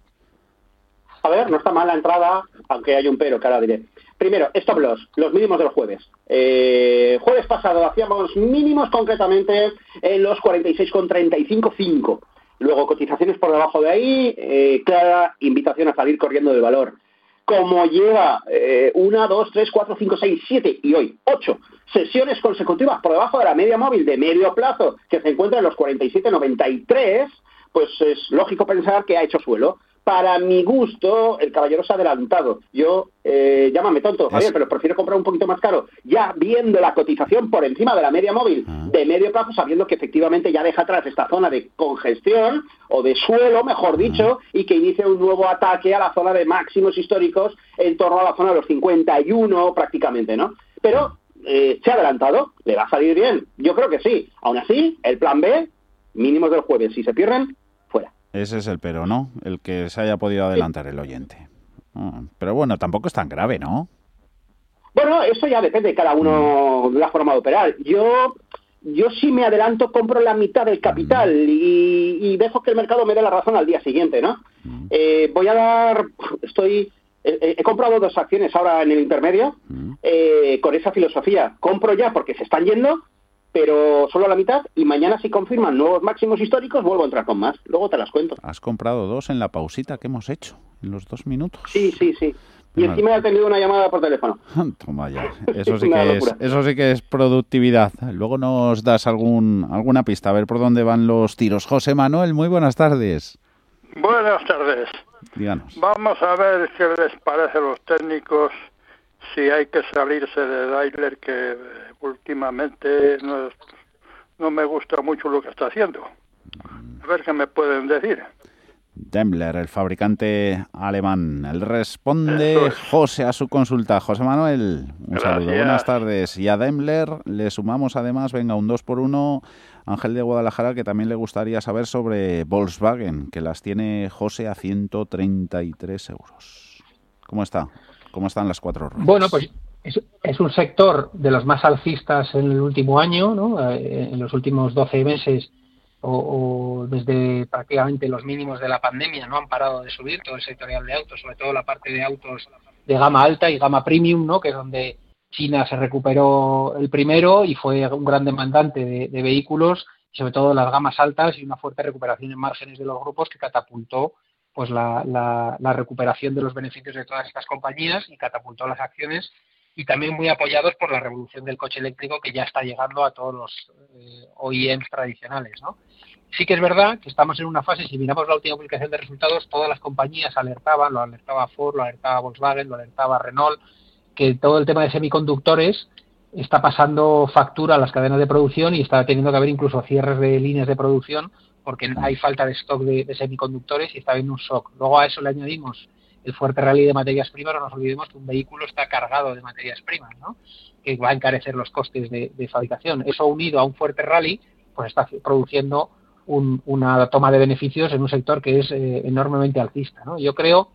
A ver, no está mal la entrada, aunque hay un pero, que ahora diré. Primero, Stop Loss, los mínimos del jueves. Eh, jueves pasado hacíamos mínimos concretamente en los 46,35,5. Luego cotizaciones por debajo de ahí, eh, clara invitación a salir corriendo de valor como lleva eh, una, dos, tres, cuatro, cinco, seis, siete y hoy ocho sesiones consecutivas por debajo de la media móvil de medio plazo que se encuentra en los 47,93, pues es lógico pensar que ha hecho suelo para mi gusto, el caballero se ha adelantado. Yo, eh, llámame tonto, Javier, pero prefiero comprar un poquito más caro, ya viendo la cotización por encima de la media móvil Ah. de medio plazo, sabiendo que efectivamente ya deja atrás esta zona de congestión o de suelo, mejor dicho, y que inicia un nuevo ataque a la zona de máximos históricos en torno a la zona de los 51 prácticamente, ¿no? Pero eh, se ha adelantado, le va a salir bien. Yo creo que sí. Aún así, el plan B, mínimos del jueves, si se pierden. Ese es el pero, ¿no? El que se haya podido adelantar el oyente. Ah, Pero bueno, tampoco es tan grave, ¿no? Bueno, eso ya depende de cada uno de la forma de operar. Yo, yo si me adelanto, compro la mitad del capital y, y dejo que el mercado me dé la razón al día siguiente, ¿no? Eh, voy a dar, estoy, he, he comprado dos acciones ahora en el intermedio eh, con esa filosofía. Compro ya porque se están yendo, pero solo la mitad y mañana si confirman nuevos máximos históricos vuelvo a entrar con más. Luego te las cuento. Has comprado dos en la pausita que hemos hecho, en los dos minutos. Sí, sí, sí. Y encima he tenido una llamada por teléfono. Toma ya. Eso sí que es, eso sí que es productividad. Luego nos das algún alguna pista a ver por dónde van los tiros. José Manuel, muy buenas tardes. Buenas tardes. Díganos. Vamos a ver qué les parece a los técnicos si hay que salirse de Daimler, que últimamente no, es- no me gusta mucho lo que está haciendo. A ver qué me pueden decir. Daimler, el fabricante alemán. Él responde José a su consulta. José Manuel, un saludo. Buenas tardes. Y a Daimler le sumamos además, venga, un 2 por 1 Ángel de Guadalajara, que también le gustaría saber sobre Volkswagen, que las tiene José a 133 euros. ¿Cómo está? ¿Cómo están las cuatro ruedas? Bueno, pues es, un sector de los más alcistas en el último año, ¿no? Eh, en los últimos 12 meses o, desde prácticamente los mínimos de la pandemia no han parado de subir todo el sectorial de autos, sobre todo la parte de autos de gama alta y gama premium, ¿no? que es donde China se recuperó el primero y fue un gran demandante de, de vehículos, sobre todo las gamas altas y una fuerte recuperación en márgenes de los grupos que catapultó pues la, la, la recuperación de los beneficios de todas estas compañías y catapultó las acciones y también muy apoyados por la revolución del coche eléctrico que ya está llegando a todos los eh, OEMs tradicionales, ¿no? Sí que es verdad que estamos en una fase, si miramos la última publicación de resultados, todas las compañías alertaban, lo alertaba Ford, lo alertaba Volkswagen, lo alertaba Renault, que todo el tema de semiconductores está pasando factura a las cadenas de producción y está teniendo que haber incluso cierres de líneas de producción porque hay falta de stock de, de semiconductores y está habiendo un shock. Luego a eso le añadimos el fuerte rally de materias primas, no nos olvidemos que un vehículo está cargado de materias primas, ¿no? que va a encarecer los costes de, fabricación. Eso unido a un fuerte rally, pues está produciendo un, una toma de beneficios en un sector que es eh, enormemente alcista. ¿no? Yo creo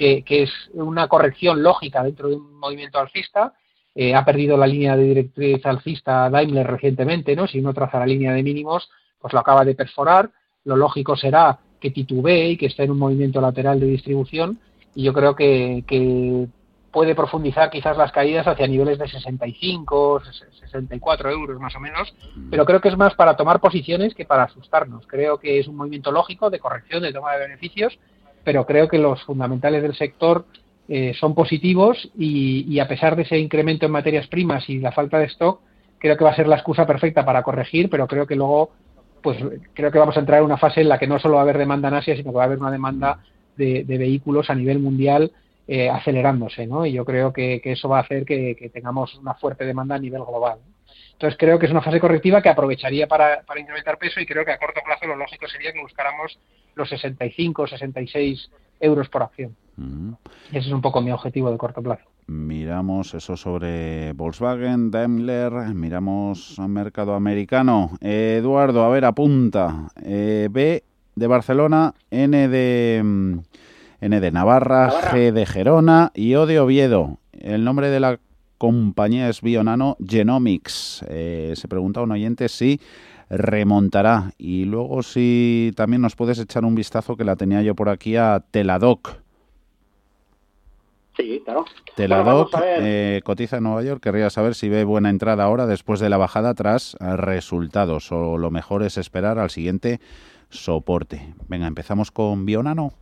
que, es una corrección lógica dentro de un movimiento alcista. Eh, ha perdido la línea de directriz alcista Daimler recientemente, ¿no? Si uno traza la línea de mínimos, pues lo acaba de perforar. Lo lógico será que titubee y que esté en un movimiento lateral de distribución. Y yo creo que, puede profundizar quizás las caídas hacia niveles de 65, 64 euros más o menos, pero creo que es más para tomar posiciones que para asustarnos. Creo que es un movimiento lógico de corrección, de toma de beneficios, pero creo que los fundamentales del sector eh, son positivos y, a pesar de ese incremento en materias primas y la falta de stock, creo que va a ser la excusa perfecta para corregir, pero creo que luego, pues creo que vamos a entrar en una fase en la que no solo va a haber demanda en Asia, sino que va a haber una demanda de, de vehículos a nivel mundial eh, acelerándose, ¿no? Y yo creo que, que eso va a hacer que, que, tengamos una fuerte demanda a nivel global. Entonces creo que es una fase correctiva que aprovecharía para, para, incrementar peso y creo que a corto plazo lo lógico sería que buscáramos los 65, 66 euros por acción. Mm. Ese es un poco mi objetivo de corto plazo. Miramos eso sobre Volkswagen, Daimler, miramos mercado americano. Eh, Eduardo, a ver, apunta. Eh, B de Barcelona, N de... mm, N de Navarra, Navarra, G de Gerona y O de Oviedo. El nombre de la compañía es Bionano Genomics. Eh, se pregunta un oyente si remontará. Y luego si también nos puedes echar un vistazo que la tenía yo por aquí a Teladoc. Sí, claro. Teladoc bueno, eh, cotiza en Nueva York. Querría saber si ve buena entrada ahora después de la bajada tras resultados o lo mejor es esperar al siguiente soporte. Venga, empezamos con Bionano.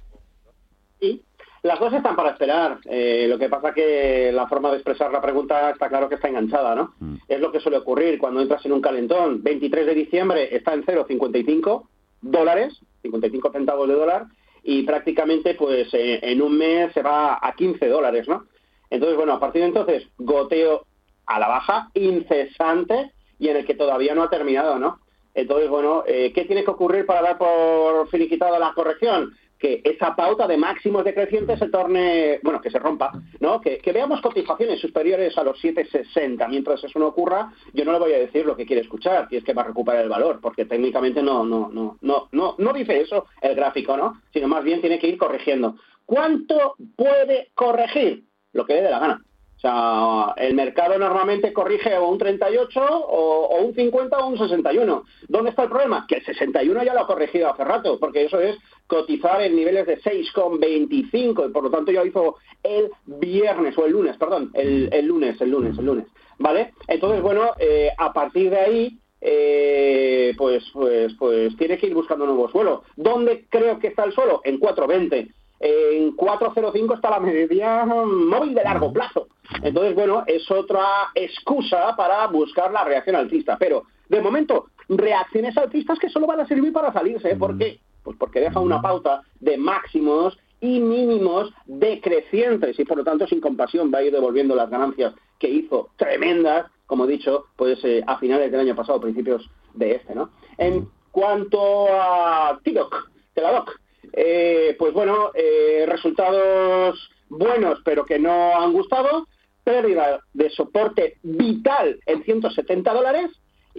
Sí, las dos están para esperar. Eh, lo que pasa que la forma de expresar la pregunta está claro que está enganchada, ¿no? Mm. Es lo que suele ocurrir cuando entras en un calentón. 23 de diciembre está en 0,55 dólares, 55 centavos de dólar, y prácticamente pues eh, en un mes se va a 15 dólares, ¿no? Entonces, bueno, a partir de entonces, goteo a la baja, incesante, y en el que todavía no ha terminado, ¿no? Entonces, bueno, eh, ¿qué tiene que ocurrir para dar por finiquitada la corrección? que esa pauta de máximos decrecientes se torne, bueno, que se rompa, ¿no? Que, veamos cotizaciones superiores a los 7,60. Mientras eso no ocurra, yo no le voy a decir lo que quiere escuchar, y es que va a recuperar el valor, porque técnicamente no, no, no, no, no, no dice eso el gráfico, ¿no? Sino más bien tiene que ir corrigiendo. ¿Cuánto puede corregir? Lo que le dé la gana. O sea, el mercado normalmente corrige o un 38 o, un 50 o un 61. ¿Dónde está el problema? Que el 61 ya lo ha corregido hace rato, porque eso es cotizar en niveles de 6,25 y por lo tanto ya lo hizo el viernes o el lunes, perdón, el, lunes, el lunes, el lunes. ¿Vale? Entonces, bueno, eh, a partir de ahí, eh, pues, pues, pues tiene que ir buscando nuevo suelo. ¿Dónde creo que está el suelo? En 420. En 405 está la media móvil de largo plazo. Entonces, bueno, es otra excusa para buscar la reacción alcista. Pero, de momento, reacciones alcistas que solo van a servir para salirse. ¿Por qué? Pues porque deja una pauta de máximos y mínimos decrecientes y por lo tanto sin compasión va a ir devolviendo las ganancias que hizo tremendas, como he dicho, pues eh, a finales del año pasado, principios de este, ¿no? En cuanto a TIDOC, Teladoc, eh, pues bueno, eh, resultados buenos pero que no han gustado, pérdida de soporte vital en 170 dólares.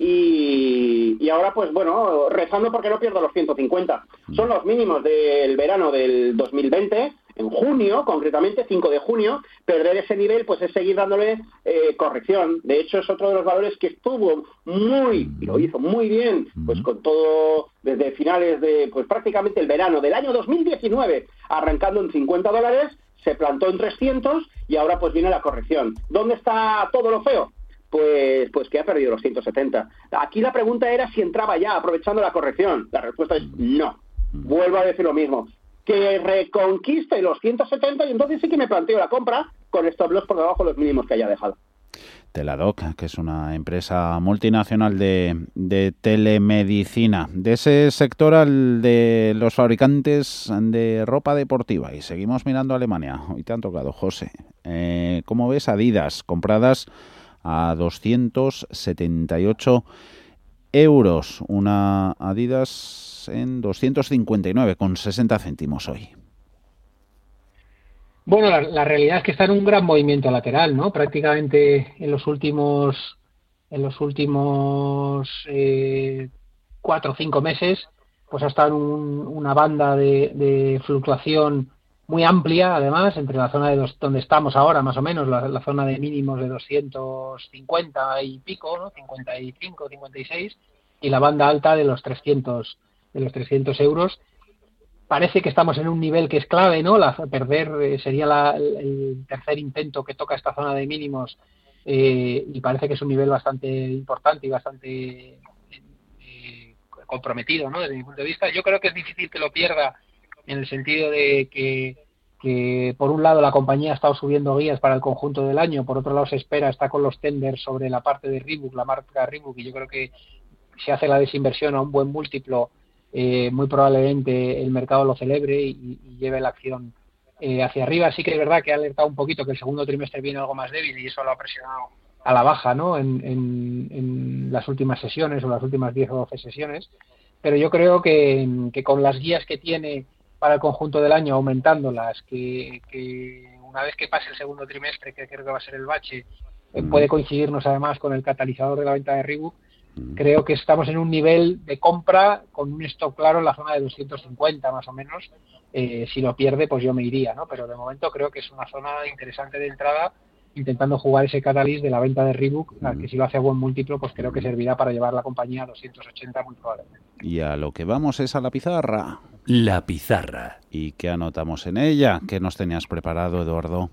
Y, ahora pues bueno, rezando porque no pierdo los 150. Son los mínimos del verano del 2020, en junio, concretamente 5 de junio, perder ese nivel pues es seguir dándole eh, corrección. De hecho es otro de los valores que estuvo muy, y lo hizo muy bien, pues con todo desde finales de pues prácticamente el verano del año 2019, arrancando en 50 dólares se plantó en 300 y ahora pues viene la corrección. ¿Dónde está todo lo feo? Pues, pues que ha perdido los 170. Aquí la pregunta era si entraba ya aprovechando la corrección. La respuesta es no. Vuelvo a decir lo mismo. Que reconquiste los 170 y entonces sí que me planteo la compra con stop loss por debajo de los mínimos que haya dejado. Teladoc, que es una empresa multinacional de, de, telemedicina, de ese sector al de los fabricantes de ropa deportiva. Y seguimos mirando a Alemania. Hoy te han tocado, José. Eh, ¿Cómo ves Adidas compradas a 278 euros? Una Adidas en 259 con 60 céntimos hoy. Bueno, la, realidad es que está en un gran movimiento lateral, ¿no? Prácticamente en los últimos en los últimos eh, cuatro o cinco meses, pues ha estado en una banda de, fluctuación muy amplia, además, entre la zona de donde estamos ahora, más o menos, la, zona de mínimos de 250 y pico, ¿no? 55, 56, y la banda alta de los 300 de los 300 euros parece que estamos en un nivel que es clave, ¿no? La, perder eh, sería el tercer intento que toca esta zona de mínimos eh, y parece que es un nivel bastante importante y bastante eh, comprometido, ¿no? Desde mi punto de vista, yo creo que es difícil que lo pierda en el sentido de que, que por un lado la compañía ha estado subiendo guías para el conjunto del año, por otro lado se espera, está con los tenders sobre la parte de Reebok, la marca Reebok, y yo creo que se hace la desinversión a un buen múltiplo eh, muy probablemente el mercado lo celebre y, lleve la acción eh, hacia arriba. Sí que es verdad que ha alertado un poquito que el segundo trimestre viene algo más débil y eso lo ha presionado a la baja ¿no? en, las últimas sesiones o las últimas 10 o 12 sesiones. Pero yo creo que, con las guías que tiene para el conjunto del año, aumentándolas, que, que una vez que pase el segundo trimestre, que creo que va a ser el bache, eh, puede coincidirnos además con el catalizador de la venta de Reebok, Creo que estamos en un nivel de compra con un stock claro en la zona de 250 más o menos. Eh, si lo pierde, pues yo me iría, ¿no? Pero de momento creo que es una zona interesante de entrada intentando jugar ese catalyst de la venta de Reebok, que si lo hace a buen múltiplo, pues creo que servirá para llevar la compañía a 280 muy probablemente. Y a lo que vamos es a la pizarra. La pizarra. ¿Y qué anotamos en ella? ¿Qué nos tenías preparado, Eduardo?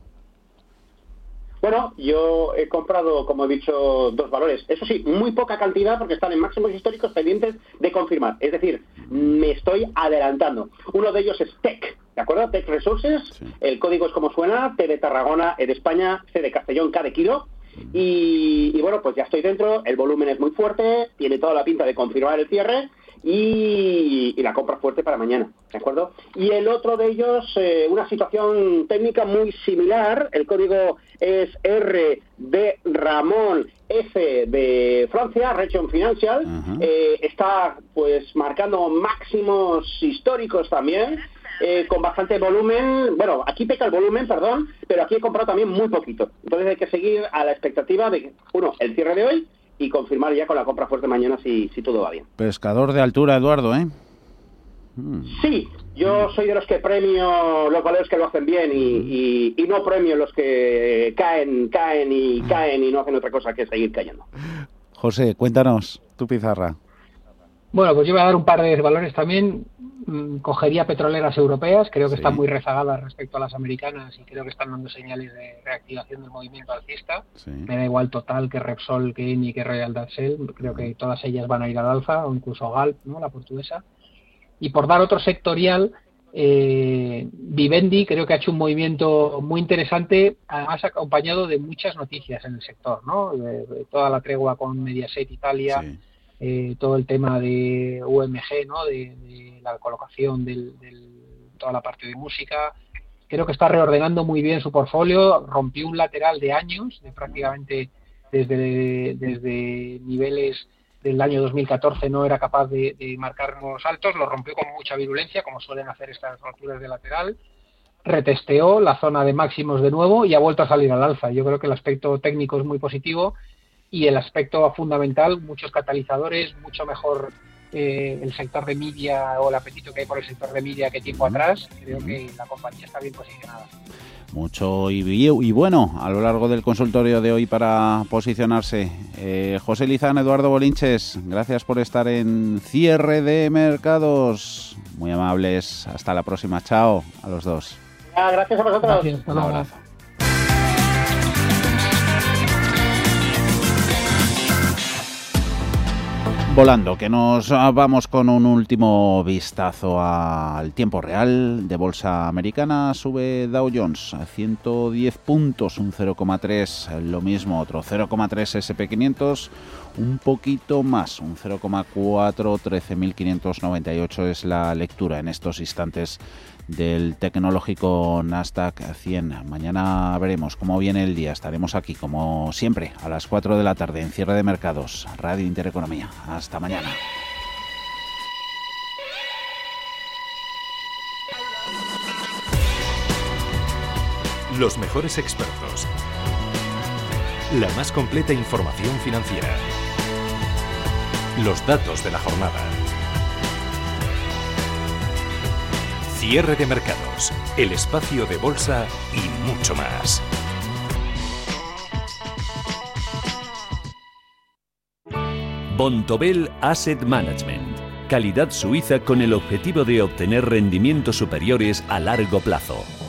Bueno, yo he comprado, como he dicho, dos valores. Eso sí, muy poca cantidad porque están en máximos históricos pendientes de confirmar. Es decir, me estoy adelantando. Uno de ellos es TEC, ¿de acuerdo? TEC Resources. El código es como suena, T de Tarragona, E de España, C de Castellón, K de Kilo. Y, y, bueno, pues ya estoy dentro, el volumen es muy fuerte, tiene toda la pinta de confirmar el cierre y, la compra fuerte para mañana, ¿de acuerdo? Y el otro de ellos, eh, una situación técnica muy similar, el código es R de Ramón F de Francia, Region Financial, eh, está pues marcando máximos históricos también, eh, con bastante volumen. Bueno, aquí peca el volumen, perdón, pero aquí he comprado también muy poquito. Entonces hay que seguir a la expectativa de, uno, el cierre de hoy y confirmar ya con la compra fuerte mañana si, si todo va bien. Pescador de altura, Eduardo, ¿eh? Hmm. Sí, yo soy de los que premio los valores que lo hacen bien y, y, no premio los que caen, caen y caen y no hacen otra cosa que seguir cayendo. José, cuéntanos tu pizarra. Bueno, pues yo voy a dar un par de valores también. Mm, cogería petroleras europeas, creo que están muy rezagadas respecto a las americanas y creo que están dando señales de reactivación del movimiento alcista. Me da igual Total que Repsol, que Eni, que Royal Dutch creo que todas ellas van a ir al alza, o incluso Galp, ¿no? la portuguesa. Y por dar otro sectorial, eh, Vivendi creo que ha hecho un movimiento muy interesante, además acompañado de muchas noticias en el sector, ¿no? De, toda la tregua con Mediaset Italia, eh, todo el tema de UMG, ¿no? De, la colocación de toda la parte de música. Creo que está reordenando muy bien su portfolio, rompió un lateral de años, de prácticamente desde, desde niveles del año 2014 no era capaz de, marcar nuevos altos, lo rompió con mucha virulencia, como suelen hacer estas rupturas de lateral, retesteó la zona de máximos de nuevo y ha vuelto a salir al alza. Yo creo que el aspecto técnico es muy positivo y el aspecto fundamental, muchos catalizadores, mucho mejor eh, el sector de media o el apetito que hay por el sector de media que tiempo atrás. Creo que la compañía está bien posicionada. Mucho y, y, bueno a lo largo del consultorio de hoy para posicionarse. Eh, José Lizán, Eduardo Bolinches, gracias por estar en cierre de mercados. Muy amables. Hasta la próxima. Chao a los dos. gracias a vosotros. Un abrazo. Volando, que nos vamos con un último vistazo al tiempo real de bolsa americana. Sube Dow Jones a 110 puntos, un 0,3, lo mismo otro 0,3 SP500, un poquito más, un 0,4, 13.598 es la lectura en estos instantes del tecnológico Nasdaq 100. Mañana veremos cómo viene el día. Estaremos aquí, como siempre, a las 4 de la tarde en cierre de mercados. Radio Intereconomía. Hasta mañana. Los mejores expertos. La más completa información financiera. Los datos de la jornada. Cierre de mercados, el espacio de bolsa y mucho más. Bontobel Asset Management. Calidad suiza con el objetivo de obtener rendimientos superiores a largo plazo.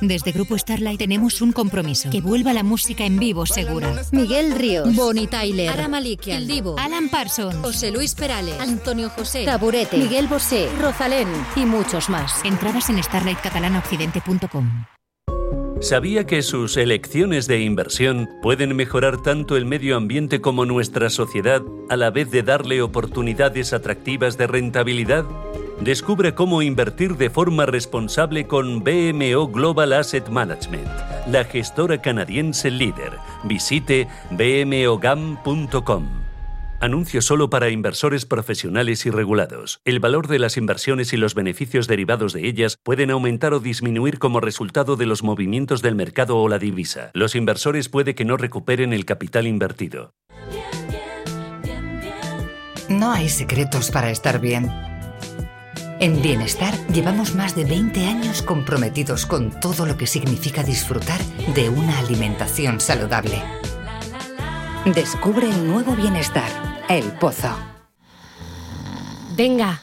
Desde Grupo Starlight tenemos un compromiso. Que vuelva la música en vivo segura. Miguel Ríos. Bonnie Tyler. Ara Malikian. El Divo. Alan Parsons. José Luis Perales. Antonio José. Taburete. Miguel Bosé. Rosalén. Y muchos más. Entradas en starlightcatalanaoccidente.com. ¿Sabía que sus elecciones de inversión pueden mejorar tanto el medio ambiente como nuestra sociedad a la vez de darle oportunidades atractivas de rentabilidad? Descubre cómo invertir de forma responsable con BMO Global Asset Management, la gestora canadiense líder. Visite bmogam.com. Anuncio solo para inversores profesionales y regulados. El valor de las inversiones y los beneficios derivados de ellas pueden aumentar o disminuir como resultado de los movimientos del mercado o la divisa. Los inversores puede que no recuperen el capital invertido. No hay secretos para estar bien. En Bienestar llevamos más de 20 años comprometidos con todo lo que significa disfrutar de una alimentación saludable. Descubre el nuevo bienestar, el pozo. Venga,